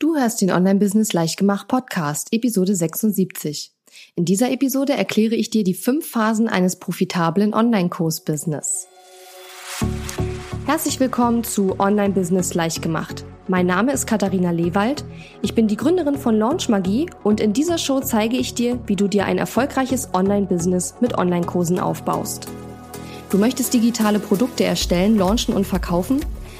Du hörst den Online-Business Leichtgemacht Podcast, Episode 76. In dieser Episode erkläre ich dir die fünf Phasen eines profitablen Online-Kurs-Business. Herzlich willkommen zu Online-Business Leichtgemacht. Mein Name ist Katharina Lewald. Ich bin die Gründerin von Launch Magie und in dieser Show zeige ich dir, wie du dir ein erfolgreiches Online-Business mit Online-Kursen aufbaust. Du möchtest digitale Produkte erstellen, launchen und verkaufen?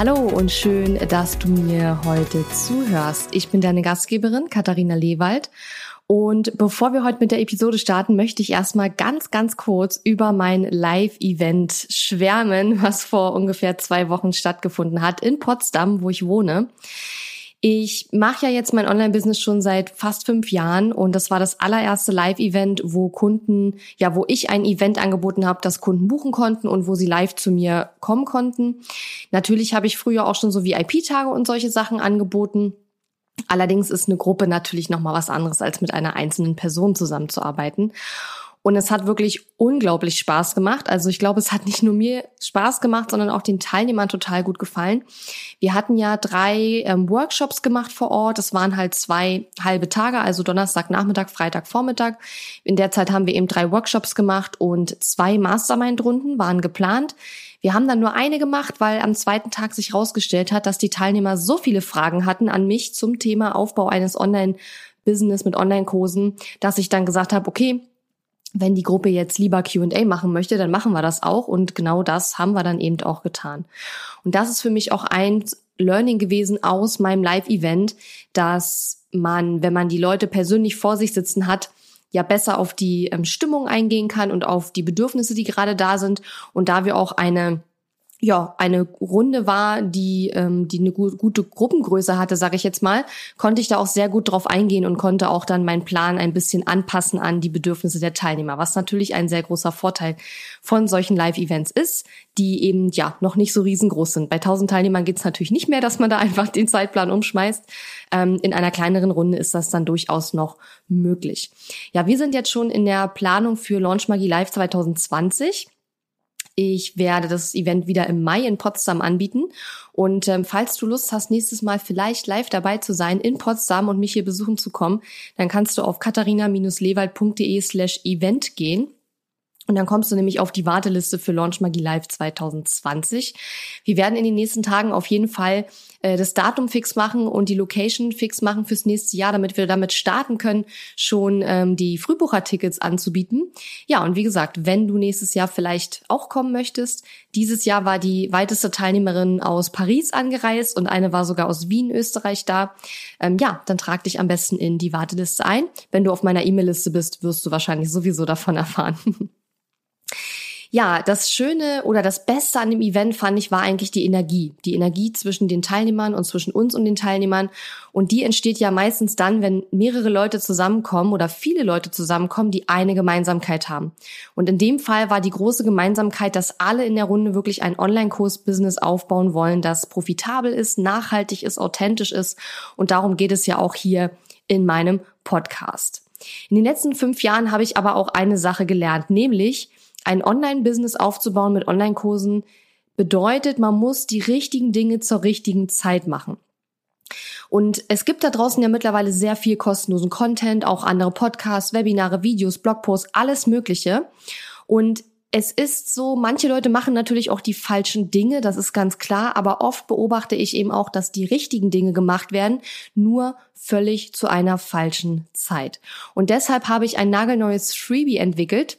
Hallo und schön, dass du mir heute zuhörst. Ich bin deine Gastgeberin Katharina Lewald und bevor wir heute mit der Episode starten, möchte ich erstmal ganz, ganz kurz über mein Live-Event schwärmen, was vor ungefähr zwei Wochen stattgefunden hat in Potsdam, wo ich wohne. Ich mache ja jetzt mein Online-Business schon seit fast fünf Jahren und das war das allererste Live-Event, wo Kunden, ja, wo ich ein Event angeboten habe, das Kunden buchen konnten und wo sie live zu mir kommen konnten. Natürlich habe ich früher auch schon so VIP-Tage und solche Sachen angeboten. Allerdings ist eine Gruppe natürlich noch mal was anderes, als mit einer einzelnen Person zusammenzuarbeiten. Und es hat wirklich unglaublich Spaß gemacht. Also ich glaube, es hat nicht nur mir Spaß gemacht, sondern auch den Teilnehmern total gut gefallen. Wir hatten ja drei ähm, Workshops gemacht vor Ort. Das waren halt zwei halbe Tage, also Donnerstag, Nachmittag, Freitag, Vormittag. In der Zeit haben wir eben drei Workshops gemacht und zwei Mastermind-Runden waren geplant. Wir haben dann nur eine gemacht, weil am zweiten Tag sich herausgestellt hat, dass die Teilnehmer so viele Fragen hatten an mich zum Thema Aufbau eines Online-Business mit Online-Kursen, dass ich dann gesagt habe, okay, wenn die Gruppe jetzt lieber QA machen möchte, dann machen wir das auch. Und genau das haben wir dann eben auch getan. Und das ist für mich auch ein Learning gewesen aus meinem Live-Event, dass man, wenn man die Leute persönlich vor sich sitzen hat, ja besser auf die ähm, Stimmung eingehen kann und auf die Bedürfnisse, die gerade da sind. Und da wir auch eine ja eine Runde war, die ähm, die eine gu gute Gruppengröße hatte, sage ich jetzt mal, konnte ich da auch sehr gut drauf eingehen und konnte auch dann meinen Plan ein bisschen anpassen an die Bedürfnisse der Teilnehmer, was natürlich ein sehr großer Vorteil von solchen Live-Events ist, die eben ja noch nicht so riesengroß sind. Bei 1000 Teilnehmern geht es natürlich nicht mehr, dass man da einfach den Zeitplan umschmeißt. Ähm, in einer kleineren Runde ist das dann durchaus noch möglich. Ja, wir sind jetzt schon in der Planung für Launch Magie Live 2020. Ich werde das Event wieder im Mai in Potsdam anbieten. Und ähm, falls du Lust hast, nächstes Mal vielleicht live dabei zu sein in Potsdam und mich hier besuchen zu kommen, dann kannst du auf katharina-lewald.de slash event gehen. Und dann kommst du nämlich auf die Warteliste für Launch Magie Live 2020. Wir werden in den nächsten Tagen auf jeden Fall äh, das Datum fix machen und die Location fix machen fürs nächste Jahr, damit wir damit starten können, schon ähm, die Frühbuchertickets anzubieten. Ja, und wie gesagt, wenn du nächstes Jahr vielleicht auch kommen möchtest, dieses Jahr war die weiteste Teilnehmerin aus Paris angereist und eine war sogar aus Wien, Österreich da. Ähm, ja, dann trag dich am besten in die Warteliste ein. Wenn du auf meiner E-Mail-Liste bist, wirst du wahrscheinlich sowieso davon erfahren. Ja, das Schöne oder das Beste an dem Event fand ich war eigentlich die Energie. Die Energie zwischen den Teilnehmern und zwischen uns und den Teilnehmern. Und die entsteht ja meistens dann, wenn mehrere Leute zusammenkommen oder viele Leute zusammenkommen, die eine Gemeinsamkeit haben. Und in dem Fall war die große Gemeinsamkeit, dass alle in der Runde wirklich ein Online-Kurs-Business aufbauen wollen, das profitabel ist, nachhaltig ist, authentisch ist. Und darum geht es ja auch hier in meinem Podcast. In den letzten fünf Jahren habe ich aber auch eine Sache gelernt, nämlich, ein Online-Business aufzubauen mit Online-Kursen bedeutet, man muss die richtigen Dinge zur richtigen Zeit machen. Und es gibt da draußen ja mittlerweile sehr viel kostenlosen Content, auch andere Podcasts, Webinare, Videos, Blogposts, alles Mögliche. Und es ist so, manche Leute machen natürlich auch die falschen Dinge, das ist ganz klar, aber oft beobachte ich eben auch, dass die richtigen Dinge gemacht werden, nur völlig zu einer falschen Zeit. Und deshalb habe ich ein nagelneues Freebie entwickelt,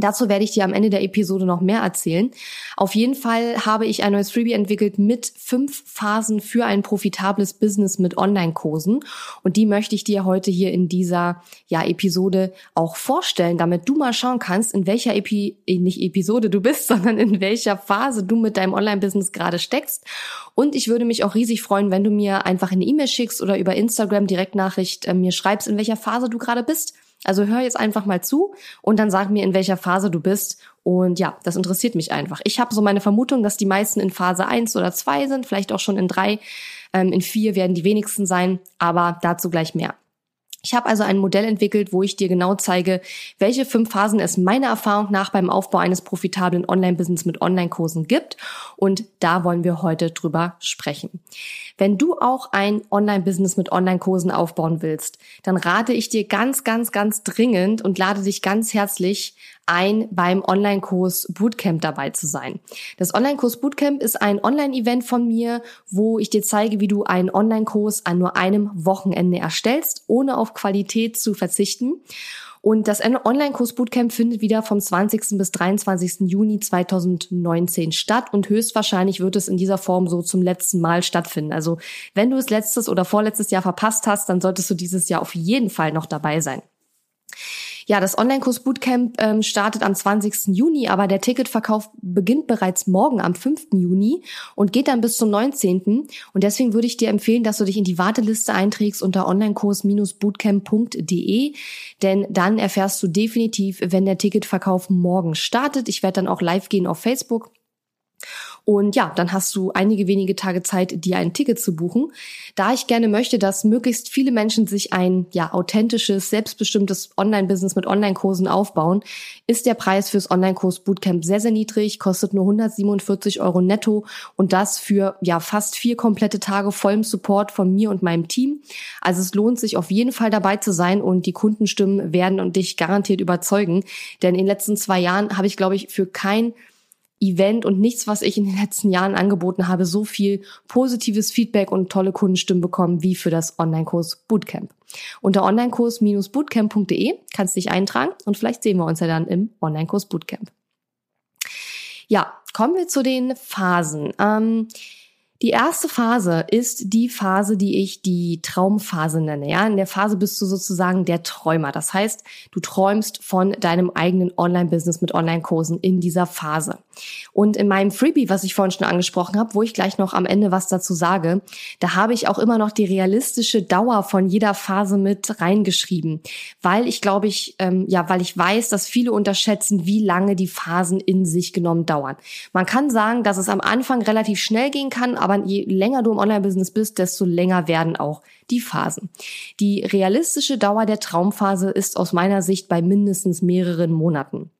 Dazu werde ich dir am Ende der Episode noch mehr erzählen. Auf jeden Fall habe ich ein neues Freebie entwickelt mit fünf Phasen für ein profitables Business mit Online-Kursen. Und die möchte ich dir heute hier in dieser ja, Episode auch vorstellen, damit du mal schauen kannst, in welcher Epi äh, nicht Episode du bist, sondern in welcher Phase du mit deinem Online-Business gerade steckst. Und ich würde mich auch riesig freuen, wenn du mir einfach eine E-Mail schickst oder über Instagram Direktnachricht äh, mir schreibst, in welcher Phase du gerade bist Also hör jetzt einfach mal zu und dann sag mir, in welcher Phase du bist. Und ja, das interessiert mich einfach. Ich habe so meine Vermutung, dass die meisten in Phase eins oder zwei sind, vielleicht auch schon in drei. Ähm, in vier werden die wenigsten sein, aber dazu gleich mehr. Ich habe also ein Modell entwickelt, wo ich dir genau zeige, welche fünf Phasen es meiner Erfahrung nach beim Aufbau eines profitablen Online-Business mit Online-Kursen gibt. Und da wollen wir heute drüber sprechen. Wenn du auch ein Online-Business mit Online-Kursen aufbauen willst, dann rate ich dir ganz, ganz, ganz dringend und lade dich ganz herzlich ein, beim Online-Kurs Bootcamp dabei zu sein. Das Online-Kurs Bootcamp ist ein Online-Event von mir, wo ich dir zeige, wie du einen Online-Kurs an nur einem Wochenende erstellst, ohne auf Qualität zu verzichten. Und das Online-Kurs Bootcamp findet wieder vom 20. bis 23. Juni 2019 statt und höchstwahrscheinlich wird es in dieser Form so zum letzten Mal stattfinden. Also wenn du es letztes oder vorletztes Jahr verpasst hast, dann solltest du dieses Jahr auf jeden Fall noch dabei sein. Ja, das Online-Kurs Bootcamp ähm, startet am 20. Juni, aber der Ticketverkauf beginnt bereits morgen am 5. Juni und geht dann bis zum 19. Und deswegen würde ich dir empfehlen, dass du dich in die Warteliste einträgst unter onlinekurs-bootcamp.de, denn dann erfährst du definitiv, wenn der Ticketverkauf morgen startet. Ich werde dann auch live gehen auf Facebook und ja, dann hast du einige wenige Tage Zeit, dir ein Ticket zu buchen. Da ich gerne möchte, dass möglichst viele Menschen sich ein ja authentisches, selbstbestimmtes Online-Business mit Online-Kursen aufbauen, ist der Preis fürs Online-Kurs Bootcamp sehr, sehr niedrig, kostet nur 147 Euro netto und das für ja fast vier komplette Tage vollem Support von mir und meinem Team. Also es lohnt sich auf jeden Fall dabei zu sein und die Kundenstimmen werden und dich garantiert überzeugen. Denn in den letzten zwei Jahren habe ich, glaube ich, für kein Event und nichts, was ich in den letzten Jahren angeboten habe, so viel positives Feedback und tolle Kundenstimmen bekommen wie für das Online-Kurs Bootcamp. Unter onlinekurs-bootcamp.de kannst du dich eintragen und vielleicht sehen wir uns ja dann im Online-Kurs Bootcamp. Ja, kommen wir zu den Phasen. Ähm, die erste Phase ist die Phase, die ich die Traumphase nenne. Ja, in der Phase bist du sozusagen der Träumer. Das heißt, du träumst von deinem eigenen Online-Business mit Online-Kursen in dieser Phase. Und in meinem Freebie, was ich vorhin schon angesprochen habe, wo ich gleich noch am Ende was dazu sage, da habe ich auch immer noch die realistische Dauer von jeder Phase mit reingeschrieben, weil ich glaube ich, ähm, ja, weil ich weiß, dass viele unterschätzen, wie lange die Phasen in sich genommen dauern. Man kann sagen, dass es am Anfang relativ schnell gehen kann, aber je länger du im Online-Business bist, desto länger werden auch die Phasen. Die realistische Dauer der Traumphase ist aus meiner Sicht bei mindestens mehreren Monaten.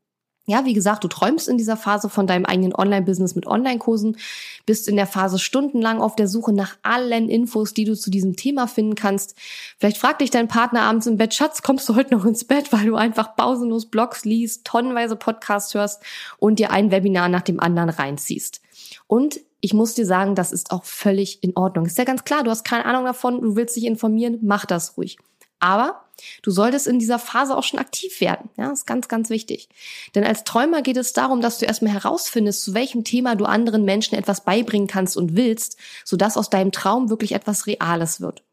Ja, wie gesagt, du träumst in dieser Phase von deinem eigenen Online-Business mit Online-Kursen, bist in der Phase stundenlang auf der Suche nach allen Infos, die du zu diesem Thema finden kannst. Vielleicht fragt dich dein Partner abends im Bett, Schatz, kommst du heute noch ins Bett, weil du einfach pausenlos Blogs liest, tonnenweise Podcasts hörst und dir ein Webinar nach dem anderen reinziehst. Und ich muss dir sagen, das ist auch völlig in Ordnung. Ist ja ganz klar, du hast keine Ahnung davon, du willst dich informieren, mach das ruhig. Aber du solltest in dieser Phase auch schon aktiv werden. Ja, ist ganz, ganz wichtig. Denn als Träumer geht es darum, dass du erstmal herausfindest, zu welchem Thema du anderen Menschen etwas beibringen kannst und willst, sodass aus deinem Traum wirklich etwas Reales wird.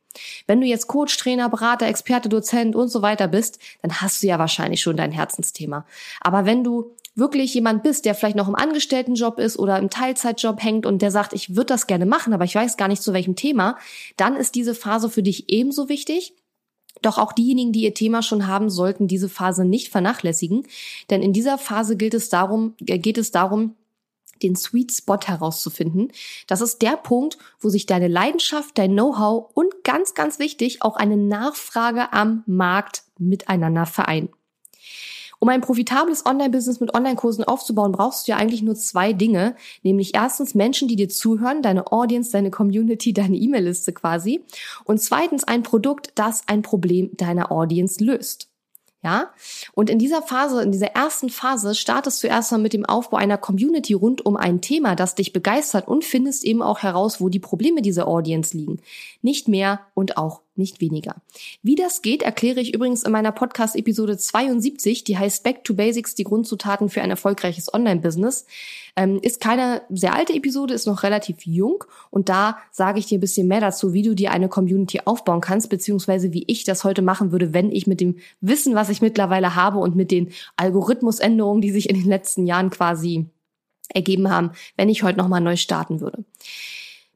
Wenn du jetzt Coach, Trainer, Berater, Experte, Dozent und so weiter bist, dann hast du ja wahrscheinlich schon dein Herzensthema. Aber wenn du wirklich jemand bist, der vielleicht noch im Angestelltenjob ist oder im Teilzeitjob hängt und der sagt, ich würde das gerne machen, aber ich weiß gar nicht zu welchem Thema, dann ist diese Phase für dich ebenso wichtig doch auch diejenigen, die ihr Thema schon haben, sollten diese Phase nicht vernachlässigen, denn in dieser Phase gilt es darum, äh, geht es darum, den Sweet Spot herauszufinden. Das ist der Punkt, wo sich deine Leidenschaft, dein Know-how und ganz, ganz wichtig auch eine Nachfrage am Markt miteinander vereinen. Um ein profitables Online-Business mit Online-Kursen aufzubauen, brauchst du ja eigentlich nur zwei Dinge, nämlich erstens Menschen, die dir zuhören, deine Audience, deine Community, deine E-Mail-Liste quasi und zweitens ein Produkt, das ein Problem deiner Audience löst. Ja? Und in dieser Phase, in dieser ersten Phase startest du erstmal mit dem Aufbau einer Community rund um ein Thema, das dich begeistert und findest eben auch heraus, wo die Probleme dieser Audience liegen. Nicht mehr und auch nicht weniger. Wie das geht, erkläre ich übrigens in meiner Podcast-Episode 72, die heißt Back to Basics, die Grundzutaten für ein erfolgreiches Online-Business. Ähm, ist keine sehr alte Episode, ist noch relativ jung und da sage ich dir ein bisschen mehr dazu, wie du dir eine Community aufbauen kannst, beziehungsweise wie ich das heute machen würde, wenn ich mit dem Wissen, was ich mittlerweile habe und mit den Algorithmusänderungen, die sich in den letzten Jahren quasi ergeben haben, wenn ich heute nochmal neu starten würde.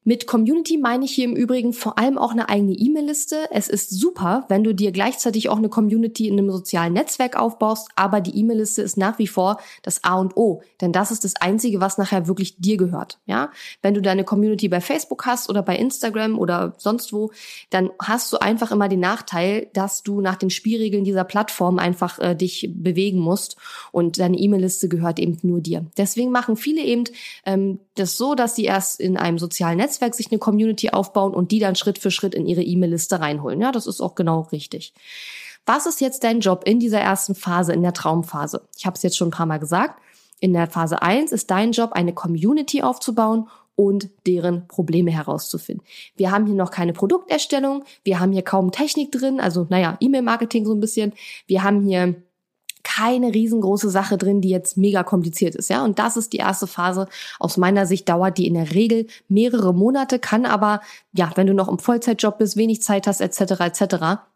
Mit Community meine ich hier im Übrigen vor allem auch eine eigene E-Mail-Liste. Es ist super, wenn du dir gleichzeitig auch eine Community in einem sozialen Netzwerk aufbaust, aber die E-Mail-Liste ist nach wie vor das A und O, denn das ist das einzige, was nachher wirklich dir gehört, ja? Wenn du deine Community bei Facebook hast oder bei Instagram oder sonst wo, dann hast du einfach immer den Nachteil, dass du nach den Spielregeln dieser Plattform einfach äh, dich bewegen musst und deine E-Mail-Liste gehört eben nur dir. Deswegen machen viele eben ähm, das so, dass sie erst in einem sozialen Netzwerk Netzwerk sich eine Community aufbauen und die dann Schritt für Schritt in ihre E-Mail-Liste reinholen. Ja, das ist auch genau richtig. Was ist jetzt dein Job in dieser ersten Phase, in der Traumphase? Ich habe es jetzt schon ein paar Mal gesagt. In der Phase 1 ist dein Job, eine Community aufzubauen und deren Probleme herauszufinden. Wir haben hier noch keine Produkterstellung, wir haben hier kaum Technik drin, also naja, E-Mail-Marketing so ein bisschen. Wir haben hier keine riesengroße Sache drin, die jetzt mega kompliziert ist, ja. Und das ist die erste Phase. Aus meiner Sicht dauert die in der Regel mehrere Monate, kann aber, ja, wenn du noch im Vollzeitjob bist, wenig Zeit hast, etc., etc.,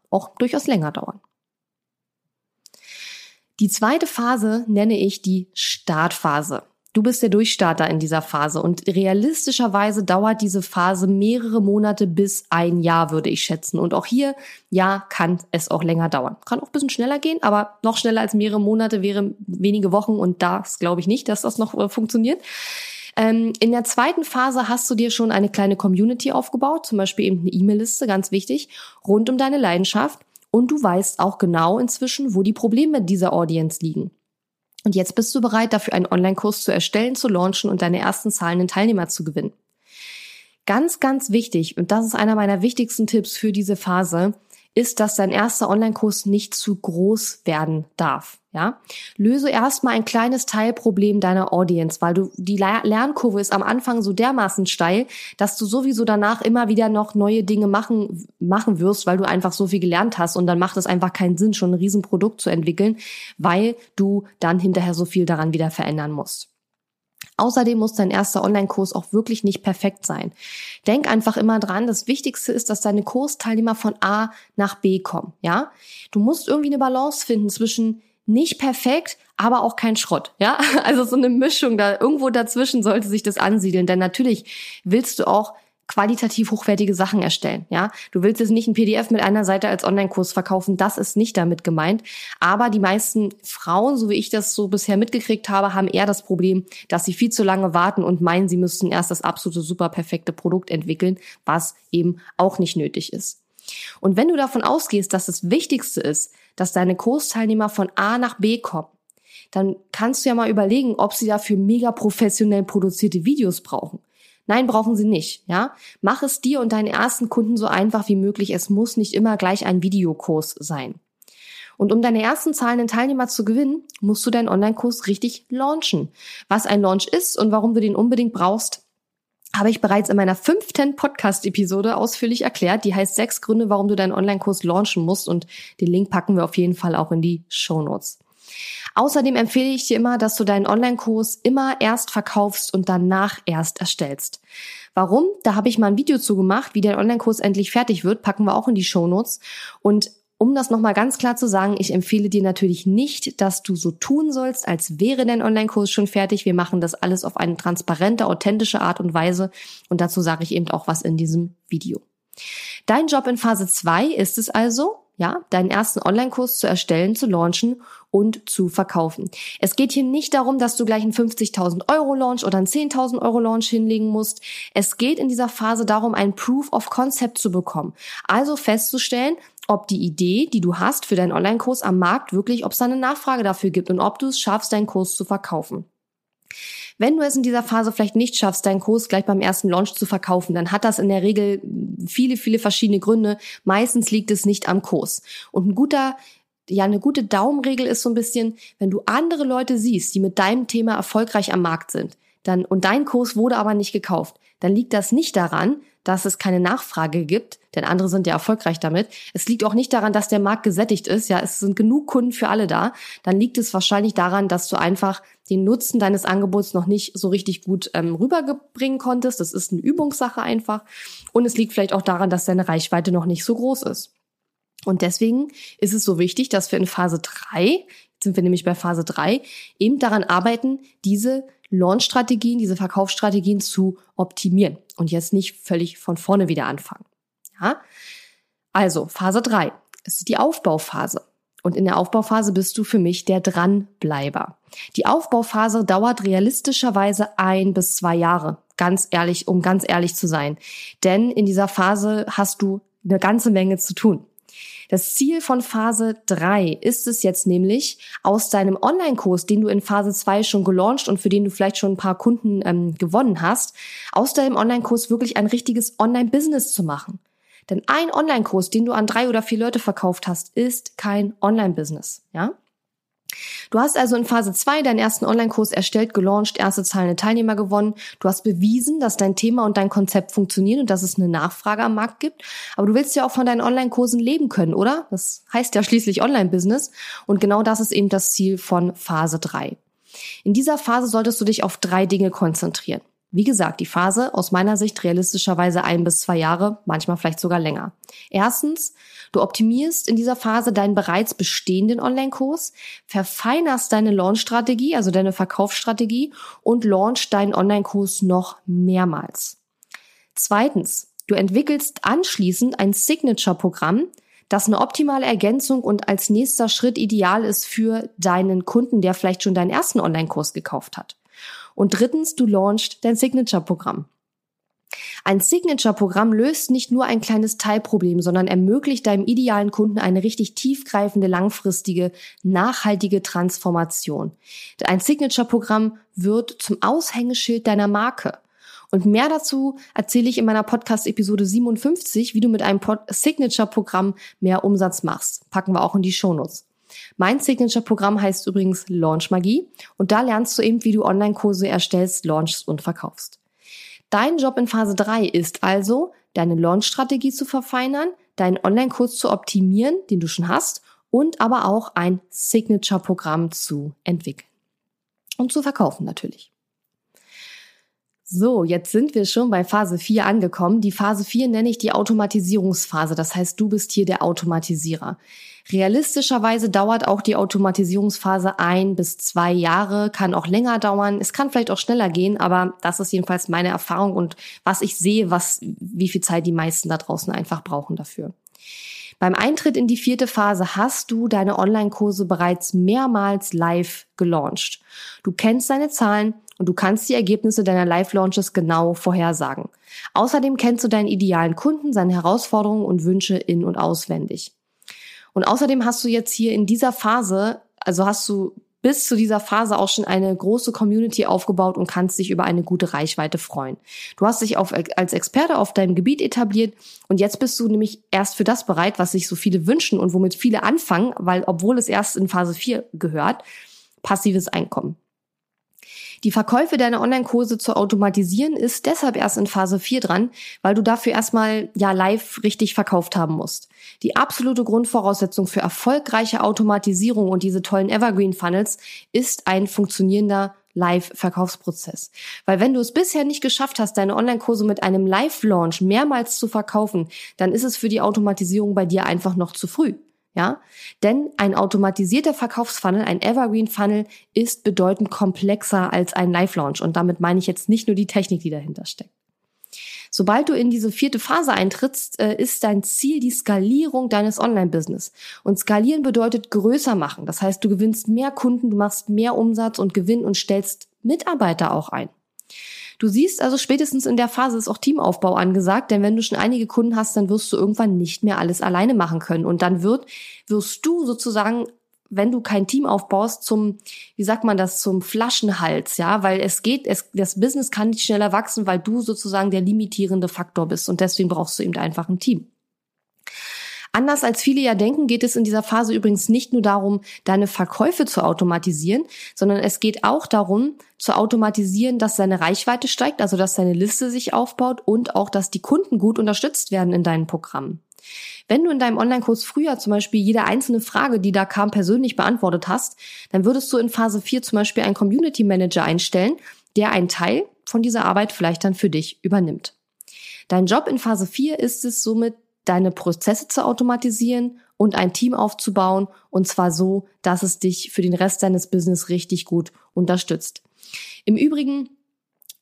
auch durchaus länger dauern. Die zweite Phase nenne ich die Startphase. Du bist der Durchstarter in dieser Phase und realistischerweise dauert diese Phase mehrere Monate bis ein Jahr, würde ich schätzen. Und auch hier, ja, kann es auch länger dauern. Kann auch ein bisschen schneller gehen, aber noch schneller als mehrere Monate wäre wenige Wochen und das glaube ich nicht, dass das noch äh, funktioniert. Ähm, in der zweiten Phase hast du dir schon eine kleine Community aufgebaut, zum Beispiel eben eine E-Mail-Liste, ganz wichtig, rund um deine Leidenschaft. Und du weißt auch genau inzwischen, wo die Probleme dieser Audience liegen. Und jetzt bist du bereit, dafür einen Online-Kurs zu erstellen, zu launchen und deine ersten zahlenden Teilnehmer zu gewinnen. Ganz, ganz wichtig, und das ist einer meiner wichtigsten Tipps für diese Phase, ist, dass dein erster Online-Kurs nicht zu groß werden darf. Ja, löse erstmal ein kleines Teilproblem deiner Audience, weil du die Lernkurve ist am Anfang so dermaßen steil, dass du sowieso danach immer wieder noch neue Dinge machen machen wirst, weil du einfach so viel gelernt hast und dann macht es einfach keinen Sinn, schon ein Riesenprodukt zu entwickeln, weil du dann hinterher so viel daran wieder verändern musst. Außerdem muss dein erster Online-Kurs auch wirklich nicht perfekt sein. Denk einfach immer dran, das Wichtigste ist, dass deine Kursteilnehmer von A nach B kommen, ja? Du musst irgendwie eine Balance finden zwischen nicht perfekt, aber auch kein Schrott, ja? Also so eine Mischung da irgendwo dazwischen sollte sich das ansiedeln, denn natürlich willst du auch qualitativ hochwertige Sachen erstellen. Ja, du willst jetzt nicht ein PDF mit einer Seite als Online-Kurs verkaufen. Das ist nicht damit gemeint. Aber die meisten Frauen, so wie ich das so bisher mitgekriegt habe, haben eher das Problem, dass sie viel zu lange warten und meinen, sie müssten erst das absolute super perfekte Produkt entwickeln, was eben auch nicht nötig ist. Und wenn du davon ausgehst, dass das Wichtigste ist, dass deine Kursteilnehmer von A nach B kommen, dann kannst du ja mal überlegen, ob sie dafür mega professionell produzierte Videos brauchen. Nein, brauchen sie nicht, ja? Mach es dir und deinen ersten Kunden so einfach wie möglich. Es muss nicht immer gleich ein Videokurs sein. Und um deine ersten zahlenden Teilnehmer zu gewinnen, musst du deinen Online-Kurs richtig launchen. Was ein Launch ist und warum du den unbedingt brauchst, habe ich bereits in meiner fünften Podcast-Episode ausführlich erklärt. Die heißt sechs Gründe, warum du deinen Online-Kurs launchen musst und den Link packen wir auf jeden Fall auch in die Show Notes. Außerdem empfehle ich dir immer, dass du deinen Online-Kurs immer erst verkaufst und danach erst erstellst. Warum? Da habe ich mal ein Video zu gemacht, wie der Online-Kurs endlich fertig wird, packen wir auch in die Show Notes. Und um das nochmal ganz klar zu sagen, ich empfehle dir natürlich nicht, dass du so tun sollst, als wäre dein Online-Kurs schon fertig. Wir machen das alles auf eine transparente, authentische Art und Weise. Und dazu sage ich eben auch was in diesem Video. Dein Job in Phase 2 ist es also, ja, deinen ersten Online-Kurs zu erstellen, zu launchen und zu verkaufen. Es geht hier nicht darum, dass du gleich einen 50.000 Euro Launch oder einen 10.000 Euro Launch hinlegen musst. Es geht in dieser Phase darum, ein Proof of Concept zu bekommen. Also festzustellen, ob die Idee, die du hast für deinen Online-Kurs am Markt wirklich, ob es da eine Nachfrage dafür gibt und ob du es schaffst, deinen Kurs zu verkaufen. Wenn du es in dieser Phase vielleicht nicht schaffst, deinen Kurs gleich beim ersten Launch zu verkaufen, dann hat das in der Regel viele, viele verschiedene Gründe. Meistens liegt es nicht am Kurs. Und ein guter ja, eine gute Daumenregel ist so ein bisschen, wenn du andere Leute siehst, die mit deinem Thema erfolgreich am Markt sind, dann, und dein Kurs wurde aber nicht gekauft, dann liegt das nicht daran, dass es keine Nachfrage gibt, denn andere sind ja erfolgreich damit. Es liegt auch nicht daran, dass der Markt gesättigt ist, ja, es sind genug Kunden für alle da. Dann liegt es wahrscheinlich daran, dass du einfach den Nutzen deines Angebots noch nicht so richtig gut ähm, rüberbringen konntest. Das ist eine Übungssache einfach. Und es liegt vielleicht auch daran, dass deine Reichweite noch nicht so groß ist. Und deswegen ist es so wichtig, dass wir in Phase drei, jetzt sind wir nämlich bei Phase drei, eben daran arbeiten, diese Launch-Strategien, diese Verkaufsstrategien zu optimieren und jetzt nicht völlig von vorne wieder anfangen. Ja? Also Phase drei ist die Aufbauphase. Und in der Aufbauphase bist du für mich der Dranbleiber. Die Aufbauphase dauert realistischerweise ein bis zwei Jahre. Ganz ehrlich, um ganz ehrlich zu sein. Denn in dieser Phase hast du eine ganze Menge zu tun. Das Ziel von Phase 3 ist es jetzt nämlich, aus deinem Online-Kurs, den du in Phase 2 schon gelauncht und für den du vielleicht schon ein paar Kunden ähm, gewonnen hast, aus deinem Online-Kurs wirklich ein richtiges Online-Business zu machen. Denn ein Online-Kurs, den du an drei oder vier Leute verkauft hast, ist kein Online-Business, ja? Du hast also in Phase 2 deinen ersten Online-Kurs erstellt, gelauncht, erste zahlende Teilnehmer gewonnen. Du hast bewiesen, dass dein Thema und dein Konzept funktionieren und dass es eine Nachfrage am Markt gibt. Aber du willst ja auch von deinen Online-Kursen leben können, oder? Das heißt ja schließlich Online-Business. Und genau das ist eben das Ziel von Phase 3. In dieser Phase solltest du dich auf drei Dinge konzentrieren. Wie gesagt, die Phase aus meiner Sicht realistischerweise ein bis zwei Jahre, manchmal vielleicht sogar länger. Erstens, du optimierst in dieser Phase deinen bereits bestehenden Online-Kurs, verfeinerst deine Launch-Strategie, also deine Verkaufsstrategie und launch deinen Online-Kurs noch mehrmals. Zweitens, du entwickelst anschließend ein Signature-Programm, das eine optimale Ergänzung und als nächster Schritt ideal ist für deinen Kunden, der vielleicht schon deinen ersten Online-Kurs gekauft hat. Und drittens, du launchst dein Signature-Programm. Ein Signature-Programm löst nicht nur ein kleines Teilproblem, sondern ermöglicht deinem idealen Kunden eine richtig tiefgreifende, langfristige, nachhaltige Transformation. Ein Signature-Programm wird zum Aushängeschild deiner Marke. Und mehr dazu erzähle ich in meiner Podcast-Episode 57, wie du mit einem Signature-Programm mehr Umsatz machst. Packen wir auch in die Shownotes. Mein Signature-Programm heißt übrigens Launch Magie und da lernst du eben, wie du Online-Kurse erstellst, launchst und verkaufst. Dein Job in Phase 3 ist also, deine Launch-Strategie zu verfeinern, deinen Online-Kurs zu optimieren, den du schon hast, und aber auch ein Signature-Programm zu entwickeln. Und zu verkaufen natürlich. So, jetzt sind wir schon bei Phase 4 angekommen. Die Phase 4 nenne ich die Automatisierungsphase. Das heißt, du bist hier der Automatisierer. Realistischerweise dauert auch die Automatisierungsphase ein bis zwei Jahre, kann auch länger dauern. Es kann vielleicht auch schneller gehen, aber das ist jedenfalls meine Erfahrung und was ich sehe, was, wie viel Zeit die meisten da draußen einfach brauchen dafür. Beim Eintritt in die vierte Phase hast du deine Online-Kurse bereits mehrmals live gelauncht. Du kennst deine Zahlen und du kannst die Ergebnisse deiner Live-Launches genau vorhersagen. Außerdem kennst du deinen idealen Kunden, seine Herausforderungen und Wünsche in- und auswendig. Und außerdem hast du jetzt hier in dieser Phase, also hast du bis zu dieser Phase auch schon eine große Community aufgebaut und kannst dich über eine gute Reichweite freuen. Du hast dich auf, als Experte auf deinem Gebiet etabliert und jetzt bist du nämlich erst für das bereit, was sich so viele wünschen und womit viele anfangen, weil obwohl es erst in Phase 4 gehört, passives Einkommen. Die Verkäufe deiner Online-Kurse zu automatisieren ist deshalb erst in Phase 4 dran, weil du dafür erstmal ja live richtig verkauft haben musst. Die absolute Grundvoraussetzung für erfolgreiche Automatisierung und diese tollen Evergreen Funnels ist ein funktionierender Live-Verkaufsprozess. Weil wenn du es bisher nicht geschafft hast, deine Online-Kurse mit einem Live-Launch mehrmals zu verkaufen, dann ist es für die Automatisierung bei dir einfach noch zu früh. Ja, denn ein automatisierter Verkaufsfunnel, ein Evergreen Funnel, ist bedeutend komplexer als ein Live Launch. Und damit meine ich jetzt nicht nur die Technik, die dahinter steckt. Sobald du in diese vierte Phase eintrittst, äh, ist dein Ziel die Skalierung deines Online-Business. Und skalieren bedeutet größer machen. Das heißt, du gewinnst mehr Kunden, du machst mehr Umsatz und Gewinn und stellst Mitarbeiter auch ein. Du siehst also spätestens in der Phase ist auch Teamaufbau angesagt, denn wenn du schon einige Kunden hast, dann wirst du irgendwann nicht mehr alles alleine machen können und dann wird wirst du sozusagen wenn du kein Team aufbaust, zum, wie sagt man das, zum Flaschenhals, ja, weil es geht, es, das Business kann nicht schneller wachsen, weil du sozusagen der limitierende Faktor bist und deswegen brauchst du eben einfach ein Team. Anders als viele ja denken, geht es in dieser Phase übrigens nicht nur darum, deine Verkäufe zu automatisieren, sondern es geht auch darum, zu automatisieren, dass deine Reichweite steigt, also dass deine Liste sich aufbaut und auch, dass die Kunden gut unterstützt werden in deinen Programmen. Wenn du in deinem Online-Kurs früher zum Beispiel jede einzelne Frage, die da kam, persönlich beantwortet hast, dann würdest du in Phase 4 zum Beispiel einen Community Manager einstellen, der einen Teil von dieser Arbeit vielleicht dann für dich übernimmt. Dein Job in Phase 4 ist es somit, deine Prozesse zu automatisieren und ein Team aufzubauen und zwar so, dass es dich für den Rest deines Business richtig gut unterstützt. Im Übrigen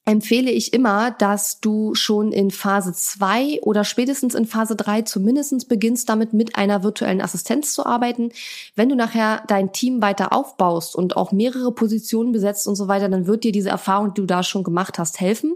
empfehle ich immer, dass du schon in Phase zwei oder spätestens in Phase drei zumindestens beginnst damit mit einer virtuellen Assistenz zu arbeiten. Wenn du nachher dein Team weiter aufbaust und auch mehrere Positionen besetzt und so weiter, dann wird dir diese Erfahrung, die du da schon gemacht hast, helfen.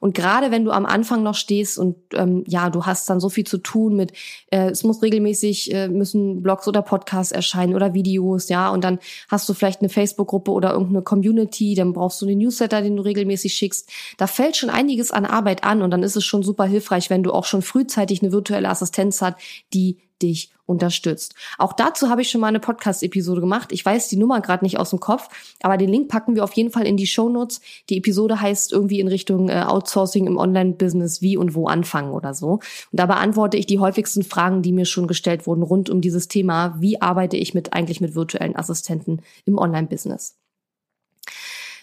Und gerade wenn du am Anfang noch stehst und ähm, ja, du hast dann so viel zu tun mit, äh, es muss regelmäßig, äh, müssen Blogs oder Podcasts erscheinen oder Videos, ja, und dann hast du vielleicht eine Facebook-Gruppe oder irgendeine Community, dann brauchst du einen Newsletter, den du regelmäßig schickst schickst, da fällt schon einiges an Arbeit an und dann ist es schon super hilfreich, wenn du auch schon frühzeitig eine virtuelle Assistenz hast, die dich unterstützt. Auch dazu habe ich schon mal eine Podcast-Episode gemacht. Ich weiß die Nummer gerade nicht aus dem Kopf, aber den Link packen wir auf jeden Fall in die Show Notes. Die Episode heißt irgendwie in Richtung äh, Outsourcing im Online-Business wie und wo anfangen oder so. Und da beantworte ich die häufigsten Fragen, die mir schon gestellt wurden rund um dieses Thema. Wie arbeite ich mit eigentlich mit virtuellen Assistenten im Online-Business?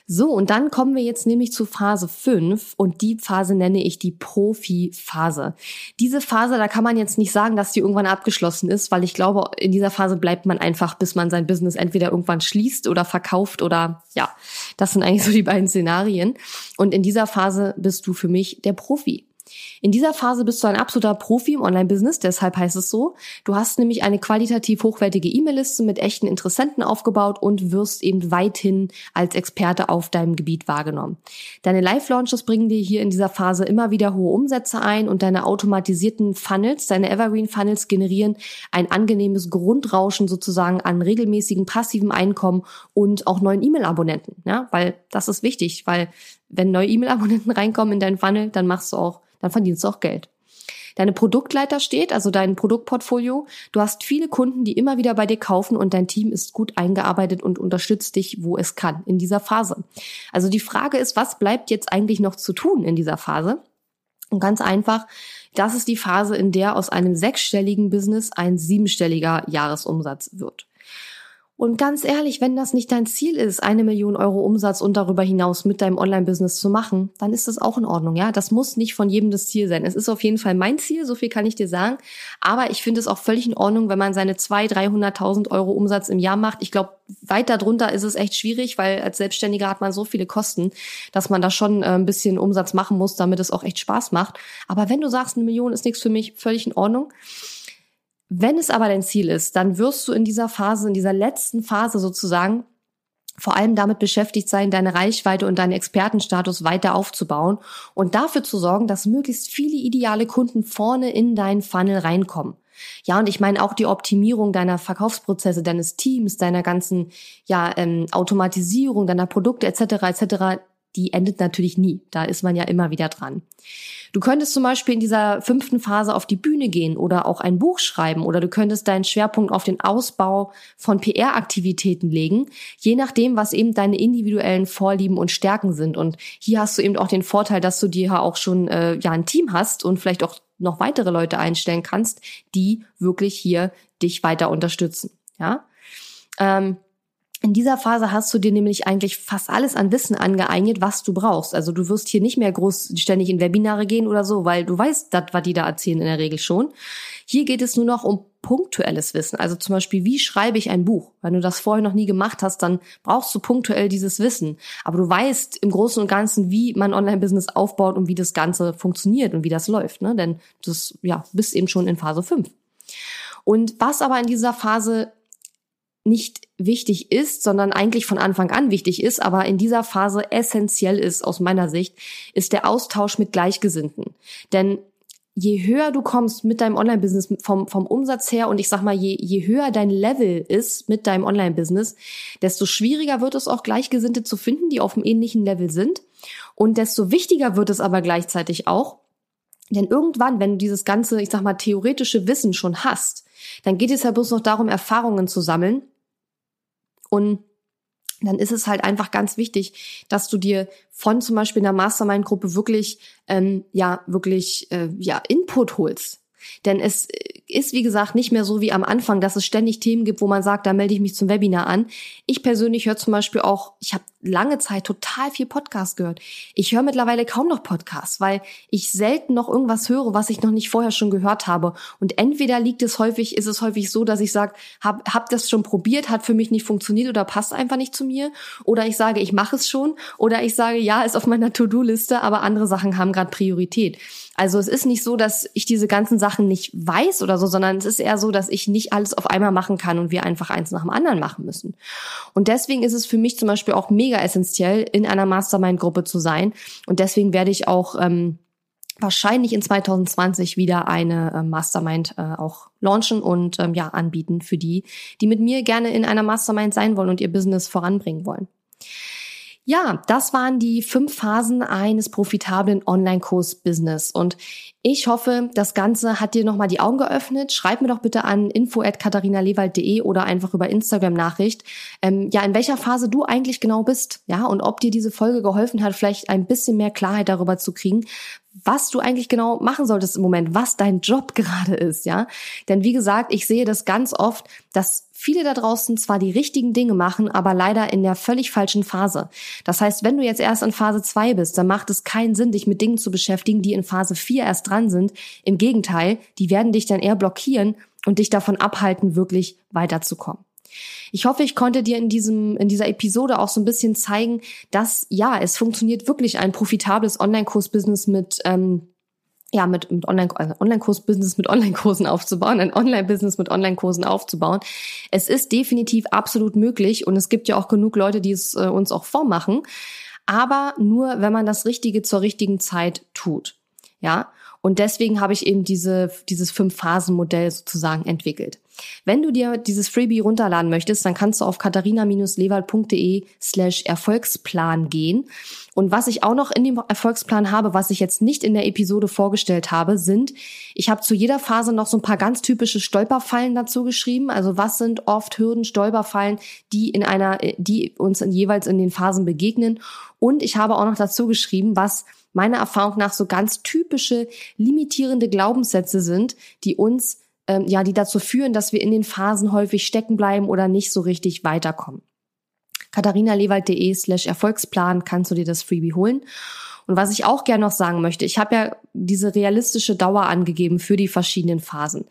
So, und dann kommen wir jetzt nämlich zu Phase 5 und die Phase nenne ich die Profi-Phase. Diese Phase, da kann man jetzt nicht sagen, dass die irgendwann abgeschlossen ist, weil ich glaube, in dieser Phase bleibt man einfach, bis man sein Business entweder irgendwann schließt oder verkauft oder ja, das sind eigentlich so die beiden Szenarien. Und in dieser Phase bist du für mich der Profi. In dieser Phase bist du ein absoluter Profi im Online-Business, deshalb heißt es so. Du hast nämlich eine qualitativ hochwertige E-Mail-Liste mit echten Interessenten aufgebaut und wirst eben weithin als Experte auf deinem Gebiet wahrgenommen. Deine Live-Launches bringen dir hier in dieser Phase immer wieder hohe Umsätze ein und deine automatisierten Funnels, deine Evergreen-Funnels generieren ein angenehmes Grundrauschen sozusagen an regelmäßigen passiven Einkommen und auch neuen E-Mail-Abonnenten. Ja, weil das ist wichtig, weil wenn neue E-Mail-Abonnenten reinkommen in deinen Funnel, dann machst du auch dann verdienst du auch Geld. Deine Produktleiter steht, also dein Produktportfolio. Du hast viele Kunden, die immer wieder bei dir kaufen und dein Team ist gut eingearbeitet und unterstützt dich, wo es kann, in dieser Phase. Also die Frage ist, was bleibt jetzt eigentlich noch zu tun in dieser Phase? Und ganz einfach, das ist die Phase, in der aus einem sechsstelligen Business ein siebenstelliger Jahresumsatz wird. Und ganz ehrlich, wenn das nicht dein Ziel ist, eine Million Euro Umsatz und darüber hinaus mit deinem Online-Business zu machen, dann ist das auch in Ordnung. Ja, das muss nicht von jedem das Ziel sein. Es ist auf jeden Fall mein Ziel, so viel kann ich dir sagen. Aber ich finde es auch völlig in Ordnung, wenn man seine 200.000, 300.000 Euro Umsatz im Jahr macht. Ich glaube, weiter drunter ist es echt schwierig, weil als Selbstständiger hat man so viele Kosten, dass man da schon äh, ein bisschen Umsatz machen muss, damit es auch echt Spaß macht. Aber wenn du sagst, eine Million ist nichts für mich, völlig in Ordnung. Wenn es aber dein Ziel ist, dann wirst du in dieser Phase, in dieser letzten Phase sozusagen, vor allem damit beschäftigt sein, deine Reichweite und deinen Expertenstatus weiter aufzubauen und dafür zu sorgen, dass möglichst viele ideale Kunden vorne in deinen Funnel reinkommen. Ja, und ich meine auch die Optimierung deiner Verkaufsprozesse, deines Teams, deiner ganzen ja, ähm, Automatisierung, deiner Produkte etc. etc die endet natürlich nie. Da ist man ja immer wieder dran. Du könntest zum Beispiel in dieser fünften Phase auf die Bühne gehen oder auch ein Buch schreiben oder du könntest deinen Schwerpunkt auf den Ausbau von PR-Aktivitäten legen, je nachdem, was eben deine individuellen Vorlieben und Stärken sind. Und hier hast du eben auch den Vorteil, dass du dir auch schon äh, ja ein Team hast und vielleicht auch noch weitere Leute einstellen kannst, die wirklich hier dich weiter unterstützen. Ja. Ähm, in dieser Phase hast du dir nämlich eigentlich fast alles an Wissen angeeignet, was du brauchst. Also du wirst hier nicht mehr groß ständig in Webinare gehen oder so, weil du weißt, das, was die da erzählen in der Regel schon. Hier geht es nur noch um punktuelles Wissen. Also zum Beispiel, wie schreibe ich ein Buch? Wenn du das vorher noch nie gemacht hast, dann brauchst du punktuell dieses Wissen. Aber du weißt im Großen und Ganzen, wie man Online-Business aufbaut und wie das Ganze funktioniert und wie das läuft. Ne? Denn du ja, bist eben schon in Phase 5. Und was aber in dieser Phase nicht wichtig ist, sondern eigentlich von Anfang an wichtig ist, aber in dieser Phase essentiell ist aus meiner Sicht, ist der Austausch mit Gleichgesinnten. Denn je höher du kommst mit deinem Online-Business vom, vom Umsatz her und ich sag mal, je, je höher dein Level ist mit deinem Online-Business, desto schwieriger wird es auch Gleichgesinnte zu finden, die auf einem ähnlichen Level sind. Und desto wichtiger wird es aber gleichzeitig auch, denn irgendwann, wenn du dieses ganze, ich sag mal, theoretische Wissen schon hast, dann geht es ja bloß noch darum, Erfahrungen zu sammeln und dann ist es halt einfach ganz wichtig, dass du dir von zum Beispiel einer Mastermind-Gruppe wirklich, ähm, ja, wirklich, äh, ja, Input holst. Denn es ist, wie gesagt, nicht mehr so wie am Anfang, dass es ständig Themen gibt, wo man sagt, da melde ich mich zum Webinar an. Ich persönlich höre zum Beispiel auch, ich habe lange Zeit total viel Podcast gehört. Ich höre mittlerweile kaum noch Podcasts, weil ich selten noch irgendwas höre, was ich noch nicht vorher schon gehört habe. Und entweder liegt es häufig, ist es häufig so, dass ich sage, hab, hab das schon probiert, hat für mich nicht funktioniert oder passt einfach nicht zu mir. Oder ich sage, ich mache es schon. Oder ich sage, ja, ist auf meiner To-Do-Liste, aber andere Sachen haben gerade Priorität. Also es ist nicht so, dass ich diese ganzen Sachen nicht weiß oder so, sondern es ist eher so, dass ich nicht alles auf einmal machen kann und wir einfach eins nach dem anderen machen müssen. Und deswegen ist es für mich zum Beispiel auch mega essentiell, in einer Mastermind-Gruppe zu sein. Und deswegen werde ich auch ähm, wahrscheinlich in 2020 wieder eine äh, Mastermind äh, auch launchen und ähm, ja anbieten für die, die mit mir gerne in einer Mastermind sein wollen und ihr Business voranbringen wollen. Ja, das waren die fünf Phasen eines profitablen Online-Kurs-Business. Und ich hoffe, das Ganze hat dir nochmal die Augen geöffnet. Schreib mir doch bitte an info.katharinalewald.de oder einfach über Instagram-Nachricht, ähm, ja, in welcher Phase du eigentlich genau bist. Ja, und ob dir diese Folge geholfen hat, vielleicht ein bisschen mehr Klarheit darüber zu kriegen, was du eigentlich genau machen solltest im Moment, was dein Job gerade ist, ja. Denn wie gesagt, ich sehe das ganz oft, dass viele da draußen zwar die richtigen Dinge machen, aber leider in der völlig falschen Phase. Das heißt, wenn du jetzt erst in Phase 2 bist, dann macht es keinen Sinn, dich mit Dingen zu beschäftigen, die in Phase 4 erst dran sind. Im Gegenteil, die werden dich dann eher blockieren und dich davon abhalten, wirklich weiterzukommen. Ich hoffe, ich konnte dir in diesem, in dieser Episode auch so ein bisschen zeigen, dass ja, es funktioniert wirklich ein profitables Online-Kurs-Business mit, ähm, ja, mit, mit Online, also Online-Kurs-Business mit Online-Kursen aufzubauen, ein Online-Business mit Online-Kursen aufzubauen. Es ist definitiv absolut möglich und es gibt ja auch genug Leute, die es äh, uns auch vormachen. Aber nur, wenn man das Richtige zur richtigen Zeit tut. Ja. Und deswegen habe ich eben diese, dieses Fünf-Phasen-Modell sozusagen entwickelt. Wenn du dir dieses Freebie runterladen möchtest, dann kannst du auf katharina-lewald.de slash Erfolgsplan gehen. Und was ich auch noch in dem Erfolgsplan habe, was ich jetzt nicht in der Episode vorgestellt habe, sind, ich habe zu jeder Phase noch so ein paar ganz typische Stolperfallen dazu geschrieben. Also was sind oft Hürden, Stolperfallen, die in einer, die uns in, jeweils in den Phasen begegnen. Und ich habe auch noch dazu geschrieben, was meiner Erfahrung nach so ganz typische limitierende Glaubenssätze sind, die uns ähm, ja, die dazu führen, dass wir in den Phasen häufig stecken bleiben oder nicht so richtig weiterkommen. katharinalewald.de slash Erfolgsplan kannst du dir das Freebie holen. Und was ich auch gerne noch sagen möchte, ich habe ja diese realistische Dauer angegeben für die verschiedenen Phasen.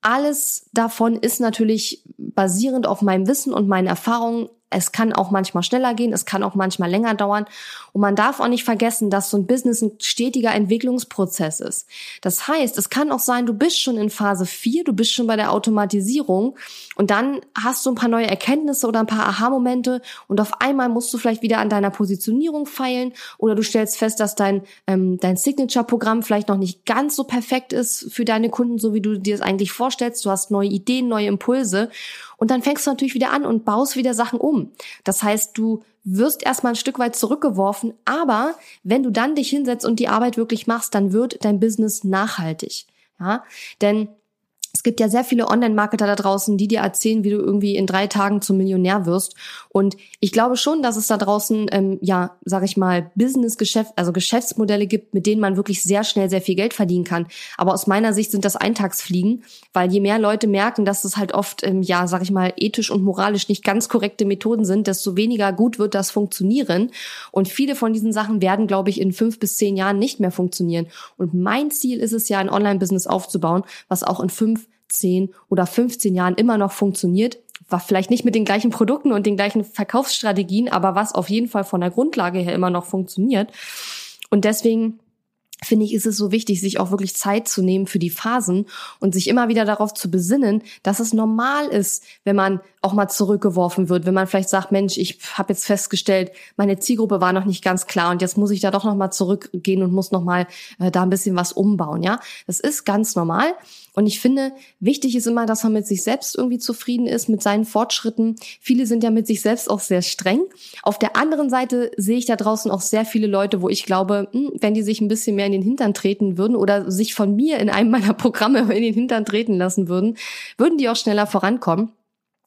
Alles davon ist natürlich basierend auf meinem Wissen und meinen Erfahrungen es kann auch manchmal schneller gehen, es kann auch manchmal länger dauern. Und man darf auch nicht vergessen, dass so ein Business ein stetiger Entwicklungsprozess ist. Das heißt, es kann auch sein, du bist schon in Phase 4, du bist schon bei der Automatisierung und dann hast du ein paar neue Erkenntnisse oder ein paar Aha-Momente und auf einmal musst du vielleicht wieder an deiner Positionierung feilen oder du stellst fest, dass dein, ähm, dein Signature-Programm vielleicht noch nicht ganz so perfekt ist für deine Kunden, so wie du dir es eigentlich vorstellst. Du hast neue Ideen, neue Impulse und dann fängst du natürlich wieder an und baust wieder Sachen um. Das heißt, du wirst erstmal ein Stück weit zurückgeworfen, aber wenn du dann dich hinsetzt und die Arbeit wirklich machst, dann wird dein Business nachhaltig. Ja, denn es gibt ja sehr viele Online-Marketer da draußen, die dir erzählen, wie du irgendwie in drei Tagen zum Millionär wirst. Und ich glaube schon, dass es da draußen, ähm, ja, sag ich mal, Business-Geschäft, also Geschäftsmodelle gibt, mit denen man wirklich sehr schnell sehr viel Geld verdienen kann. Aber aus meiner Sicht sind das Eintagsfliegen, weil je mehr Leute merken, dass es halt oft, ähm, ja, sag ich mal, ethisch und moralisch nicht ganz korrekte Methoden sind, desto weniger gut wird das funktionieren. Und viele von diesen Sachen werden, glaube ich, in fünf bis zehn Jahren nicht mehr funktionieren. Und mein Ziel ist es ja, ein Online-Business aufzubauen, was auch in fünf 10 oder 15 Jahren immer noch funktioniert. War vielleicht nicht mit den gleichen Produkten und den gleichen Verkaufsstrategien, aber was auf jeden Fall von der Grundlage her immer noch funktioniert. Und deswegen finde ich, ist es so wichtig, sich auch wirklich Zeit zu nehmen für die Phasen und sich immer wieder darauf zu besinnen, dass es normal ist, wenn man auch mal zurückgeworfen wird, wenn man vielleicht sagt, Mensch, ich habe jetzt festgestellt, meine Zielgruppe war noch nicht ganz klar und jetzt muss ich da doch noch mal zurückgehen und muss noch mal äh, da ein bisschen was umbauen, ja? Das ist ganz normal und ich finde, wichtig ist immer, dass man mit sich selbst irgendwie zufrieden ist, mit seinen Fortschritten. Viele sind ja mit sich selbst auch sehr streng. Auf der anderen Seite sehe ich da draußen auch sehr viele Leute, wo ich glaube, hm, wenn die sich ein bisschen mehr in den Hintern treten würden oder sich von mir in einem meiner Programme in den Hintern treten lassen würden, würden die auch schneller vorankommen.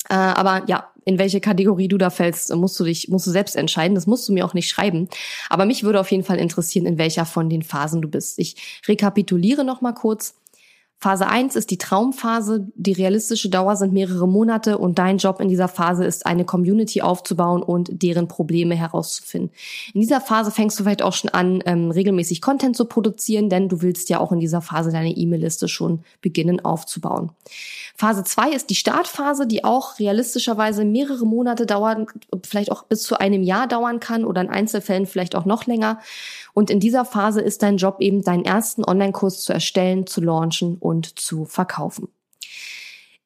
Äh, aber ja, in welche Kategorie du da fällst, musst du dich, musst du selbst entscheiden. Das musst du mir auch nicht schreiben. Aber mich würde auf jeden Fall interessieren, in welcher von den Phasen du bist. Ich rekapituliere noch mal kurz. Phase 1 ist die Traumphase. Die realistische Dauer sind mehrere Monate und dein Job in dieser Phase ist, eine Community aufzubauen und deren Probleme herauszufinden. In dieser Phase fängst du vielleicht auch schon an, ähm, regelmäßig Content zu produzieren, denn du willst ja auch in dieser Phase deine E-Mail-Liste schon beginnen aufzubauen. Phase 2 ist die Startphase, die auch realistischerweise mehrere Monate dauern, vielleicht auch bis zu einem Jahr dauern kann oder in Einzelfällen vielleicht auch noch länger. Und in dieser Phase ist dein Job eben, deinen ersten Online-Kurs zu erstellen, zu launchen und zu verkaufen.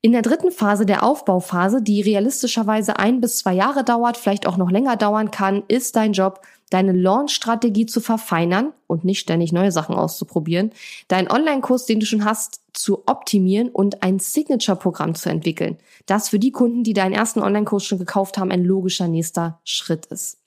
In der dritten Phase, der Aufbauphase, die realistischerweise ein bis zwei Jahre dauert, vielleicht auch noch länger dauern kann, ist dein Job, deine Launch-Strategie zu verfeinern und nicht ständig neue Sachen auszuprobieren, deinen Online-Kurs, den du schon hast, zu optimieren und ein Signature-Programm zu entwickeln, das für die Kunden, die deinen ersten Online-Kurs schon gekauft haben, ein logischer nächster Schritt ist.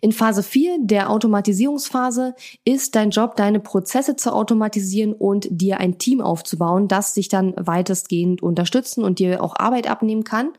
In Phase 4, der Automatisierungsphase, ist dein Job, deine Prozesse zu automatisieren und dir ein Team aufzubauen, das sich dann weitestgehend unterstützen und dir auch Arbeit abnehmen kann.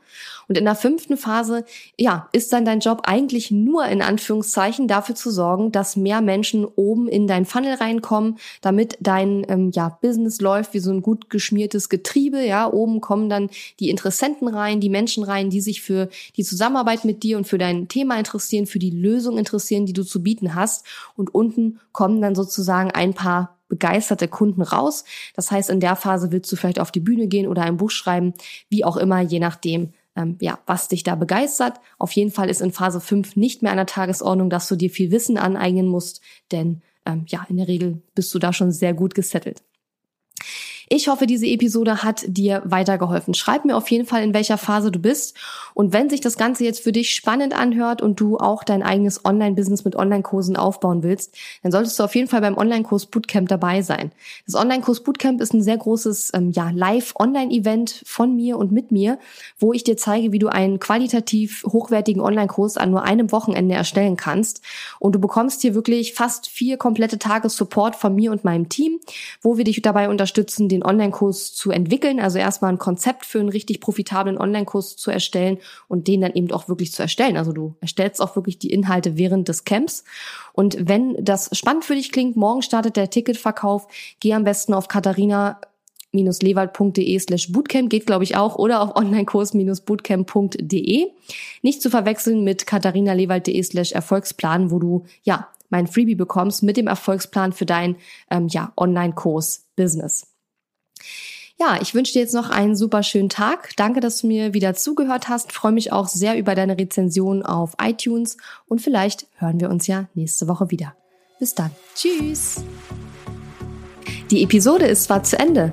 Und in der fünften Phase, ja, ist dann dein Job eigentlich nur in Anführungszeichen dafür zu sorgen, dass mehr Menschen oben in dein Funnel reinkommen, damit dein ähm, ja, Business läuft wie so ein gut geschmiertes Getriebe. Ja, oben kommen dann die Interessenten rein, die Menschen rein, die sich für die Zusammenarbeit mit dir und für dein Thema interessieren, für die Lösung interessieren, die du zu bieten hast. Und unten kommen dann sozusagen ein paar begeisterte Kunden raus. Das heißt, in der Phase willst du vielleicht auf die Bühne gehen oder ein Buch schreiben, wie auch immer, je nachdem, ähm, ja, was dich da begeistert. Auf jeden Fall ist in Phase 5 nicht mehr an der Tagesordnung, dass du dir viel Wissen aneignen musst, denn ähm, ja, in der Regel bist du da schon sehr gut gesettelt. Ich hoffe, diese Episode hat dir weitergeholfen. Schreib mir auf jeden Fall, in welcher Phase du bist. Und wenn sich das Ganze jetzt für dich spannend anhört und du auch dein eigenes Online-Business mit Online-Kursen aufbauen willst, dann solltest du auf jeden Fall beim Online-Kurs Bootcamp dabei sein. Das Online-Kurs Bootcamp ist ein sehr großes ähm, ja, Live-Online-Event von mir und mit mir, wo ich dir zeige, wie du einen qualitativ hochwertigen Online-Kurs an nur einem Wochenende erstellen kannst. Und du bekommst hier wirklich fast vier komplette Tage Support von mir und meinem Team, wo wir dich dabei unterstützen, den Online-Kurs zu entwickeln, also erstmal ein Konzept für einen richtig profitablen Online-Kurs zu erstellen und den dann eben auch wirklich zu erstellen. Also du erstellst auch wirklich die Inhalte während des Camps. Und wenn das spannend für dich klingt, morgen startet der Ticketverkauf, geh am besten auf Katharina lewald.de slash bootcamp geht, glaube ich, auch, oder auf onlinekurs-bootcamp.de. Nicht zu verwechseln mit katharinalewald.de slash Erfolgsplan, wo du, ja, mein Freebie bekommst mit dem Erfolgsplan für dein, ähm, ja, Online-Kurs-Business. Ja, ich wünsche dir jetzt noch einen super schönen Tag. Danke, dass du mir wieder zugehört hast. Freue mich auch sehr über deine Rezension auf iTunes und vielleicht hören wir uns ja nächste Woche wieder. Bis dann. Tschüss. Die Episode ist zwar zu Ende,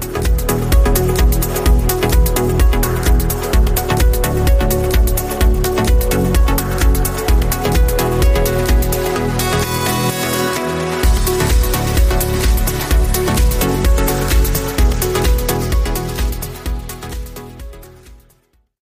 Thank you.